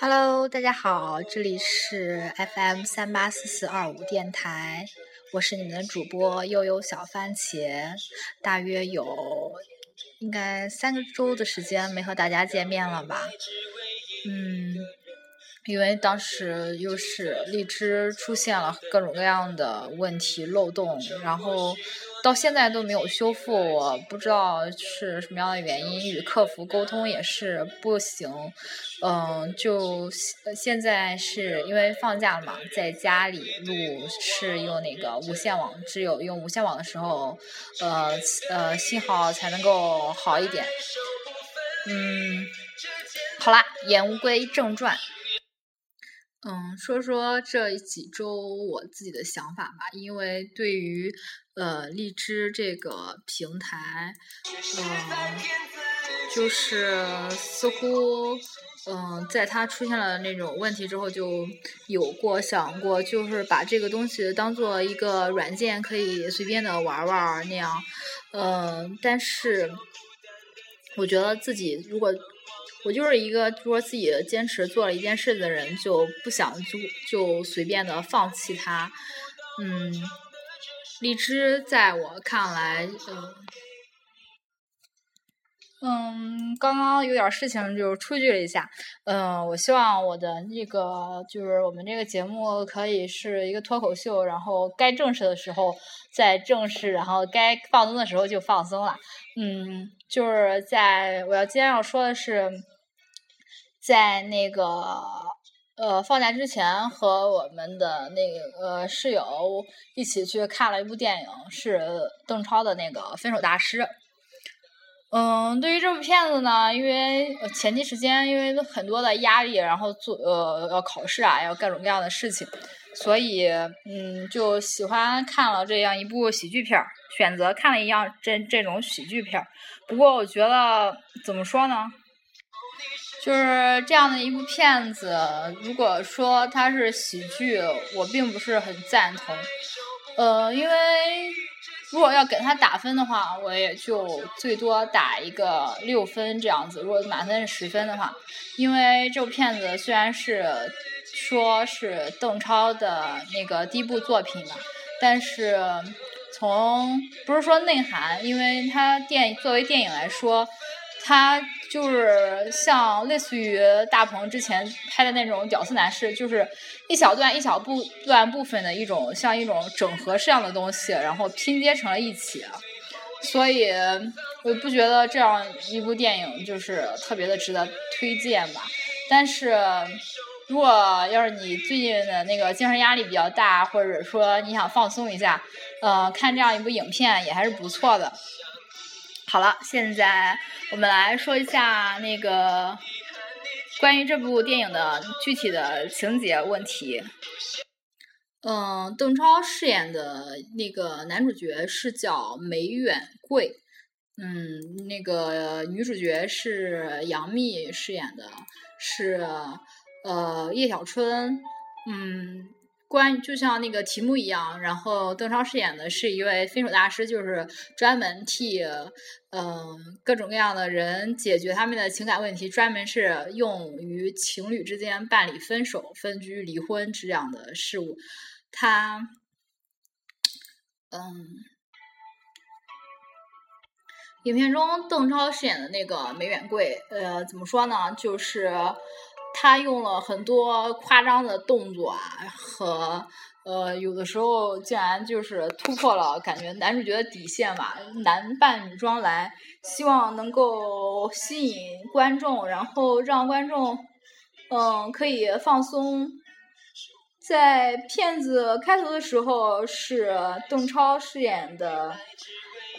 Hello，大家好，这里是 FM 三八四四二五电台，我是你们的主播悠悠小番茄，大约有应该三个周的时间没和大家见面了吧，嗯。因为当时又是荔枝出现了各种各样的问题漏洞，然后到现在都没有修复，我不知道是什么样的原因，与客服沟通也是不行，嗯，就现在是因为放假了嘛，在家里录是用那个无线网，只有用无线网的时候，呃呃信号才能够好一点，嗯，好啦，言归正传。嗯，说说这几周我自己的想法吧。因为对于呃荔枝这个平台，嗯，就是似乎嗯，在它出现了那种问题之后，就有过想过，就是把这个东西当做一个软件，可以随便的玩玩那样。嗯，但是我觉得自己如果。我就是一个说自己坚持做了一件事的人，就不想就就随便的放弃它。嗯，荔枝在我看来，嗯，嗯，刚刚有点事情就出去了一下。嗯，我希望我的那个就是我们这个节目可以是一个脱口秀，然后该正式的时候再正式，然后该放松的时候就放松了。嗯，就是在我要今天要说的是。在那个呃放假之前，和我们的那个室友一起去看了一部电影，是邓超的那个《分手大师》。嗯，对于这部片子呢，因为前期时间因为很多的压力，然后做呃要考试啊，要各种各样的事情，所以嗯就喜欢看了这样一部喜剧片儿，选择看了一样这这种喜剧片儿。不过我觉得怎么说呢？就是这样的一部片子，如果说它是喜剧，我并不是很赞同。呃，因为如果要给它打分的话，我也就最多打一个六分这样子。如果满分是十分的话，因为这部片子虽然是说是邓超的那个第一部作品嘛，但是从不是说内涵，因为它电作为电影来说。他就是像类似于大鹏之前拍的那种屌丝男士，就是一小段一小部段部分的一种像一种整合式样的东西，然后拼接成了一起。所以我不觉得这样一部电影就是特别的值得推荐吧。但是如果要是你最近的那个精神压力比较大，或者说你想放松一下，呃，看这样一部影片也还是不错的。好了，现在我们来说一下那个关于这部电影的具体的情节问题。嗯，邓超饰演的那个男主角是叫梅远贵，嗯，那个女主角是杨幂饰演的，是呃叶小春，嗯。关就像那个题目一样，然后邓超饰演的是一位分手大师，就是专门替嗯各种各样的人解决他们的情感问题，专门是用于情侣之间办理分手、分居、离婚这样的事物。他嗯，影片中邓超饰演的那个梅远贵，呃，怎么说呢？就是。他用了很多夸张的动作啊，和呃，有的时候竟然就是突破了感觉男主角的底线吧，男扮女装来，希望能够吸引观众，然后让观众嗯可以放松。在片子开头的时候，是邓超饰演的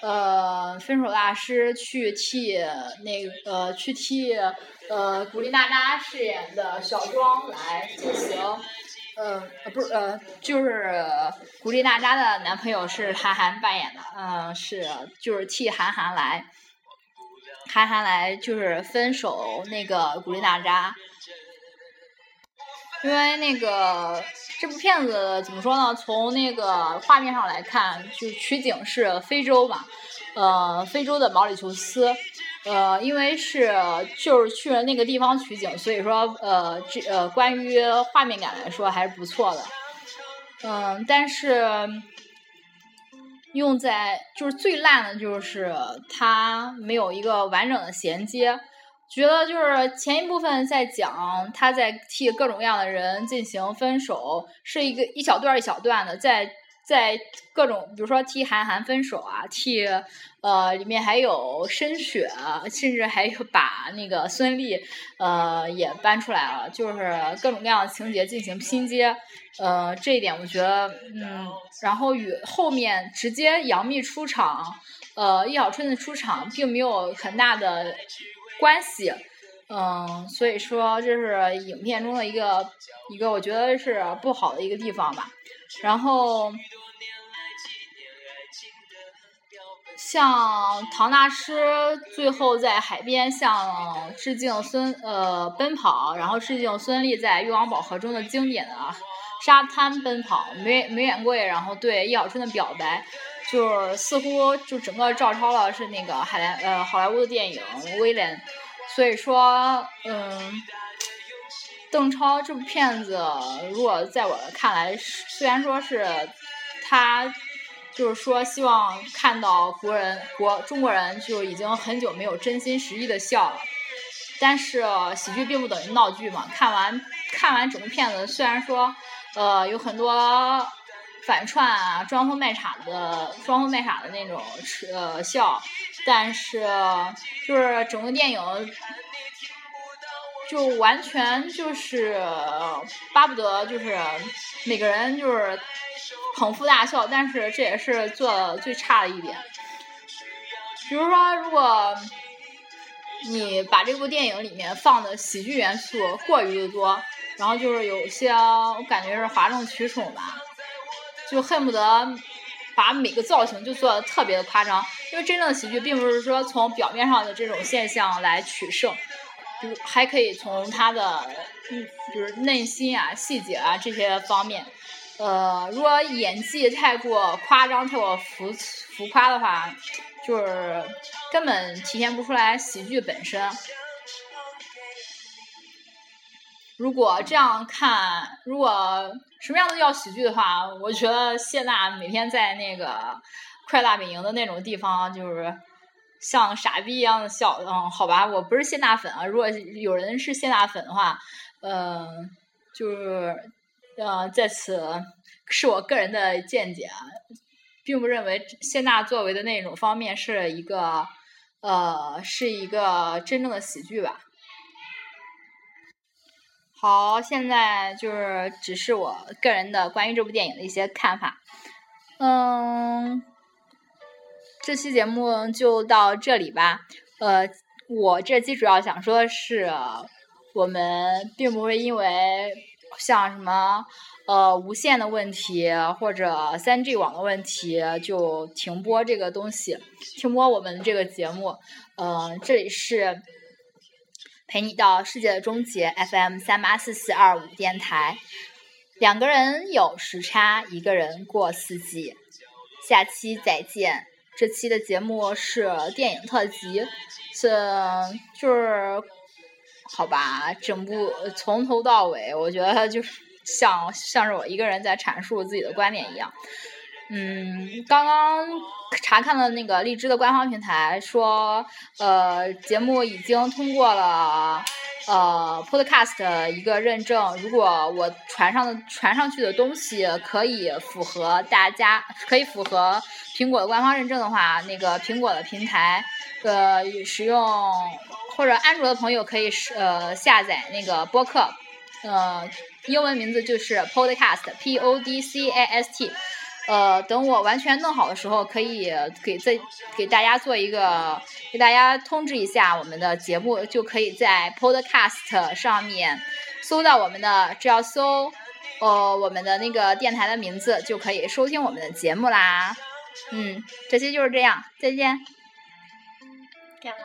呃分手大师去替那个去替。呃，古力娜扎饰演的小庄来进行，呃，不是，呃，就是古力娜扎的男朋友是韩寒扮演的，嗯，是就是替韩寒来，韩寒来就是分手那个古力娜扎，因为那个这部片子怎么说呢？从那个画面上来看，就取景是非洲嘛，呃，非洲的毛里求斯。呃，因为是就是去了那个地方取景，所以说呃这呃关于画面感来说还是不错的。嗯，但是用在就是最烂的就是它没有一个完整的衔接。觉得就是前一部分在讲他在替各种各样的人进行分手，是一个一小段一小段的，在在各种比如说替韩寒分手啊，替呃里面还有申雪，甚至还有把那个孙俪呃也搬出来了，就是各种各样的情节进行拼接，呃这一点我觉得嗯，然后与后面直接杨幂出场，呃易小春的出场并没有很大的。关系，嗯，所以说这是影片中的一个一个，我觉得是不好的一个地方吧。然后，像唐大师最后在海边向致敬孙呃奔跑，然后致敬孙俪在《欲望宝盒》中的经典的沙滩奔跑，梅梅远贵然后对易小春的表白。就是似乎就整个照抄了是那个海莱呃好莱坞的电影《威廉》，所以说嗯，邓超这部片子如果在我看来，虽然说是他就是说希望看到国人国中国人就已经很久没有真心实意的笑了，但是喜剧并不等于闹剧嘛。看完看完整部片子，虽然说呃有很多。反串啊，装疯卖傻的，装疯卖傻的那种呃笑，但是就是整个电影就完全就是巴不得就是每个人就是捧腹大笑，但是这也是做最差的一点。比如说，如果你把这部电影里面放的喜剧元素过于的多，然后就是有些我感觉是哗众取宠吧。就恨不得把每个造型就做的特别的夸张，因为真正的喜剧并不是说从表面上的这种现象来取胜，就还可以从他的，就是内心啊、细节啊这些方面。呃，如果演技太过夸张、太过浮浮夸的话，就是根本体现不出来喜剧本身。如果这样看，如果什么样的叫喜剧的话，我觉得谢娜每天在那个快大本营的那种地方，就是像傻逼一样的笑。嗯，好吧，我不是谢娜粉啊。如果有人是谢娜粉的话，嗯，就是呃，在此是我个人的见解啊，并不认为谢娜作为的那种方面是一个呃，是一个真正的喜剧吧。好，现在就是只是我个人的关于这部电影的一些看法。嗯，这期节目就到这里吧。呃，我这期主要想说的是，我们并不会因为像什么呃无线的问题或者三 G 网的问题就停播这个东西，停播我们这个节目。嗯，这里是。陪你到世界的终结，FM 三八四四二五电台，两个人有时差，一个人过四季。下期再见。这期的节目是电影特辑，是就是好吧，整部从头到尾，我觉得就是像像是我一个人在阐述自己的观点一样。嗯，刚刚查看了那个荔枝的官方平台，说呃节目已经通过了呃 Podcast 一个认证。如果我传上的传上去的东西可以符合大家，可以符合苹果的官方认证的话，那个苹果的平台呃使用或者安卓的朋友可以是呃下载那个播客，呃英文名字就是 Podcast，P O D C A S T。呃，等我完全弄好的时候，可以给再给大家做一个，给大家通知一下我们的节目，就可以在 Podcast 上面搜到我们的，只要搜呃我们的那个电台的名字，就可以收听我们的节目啦。嗯，这期就是这样，再见。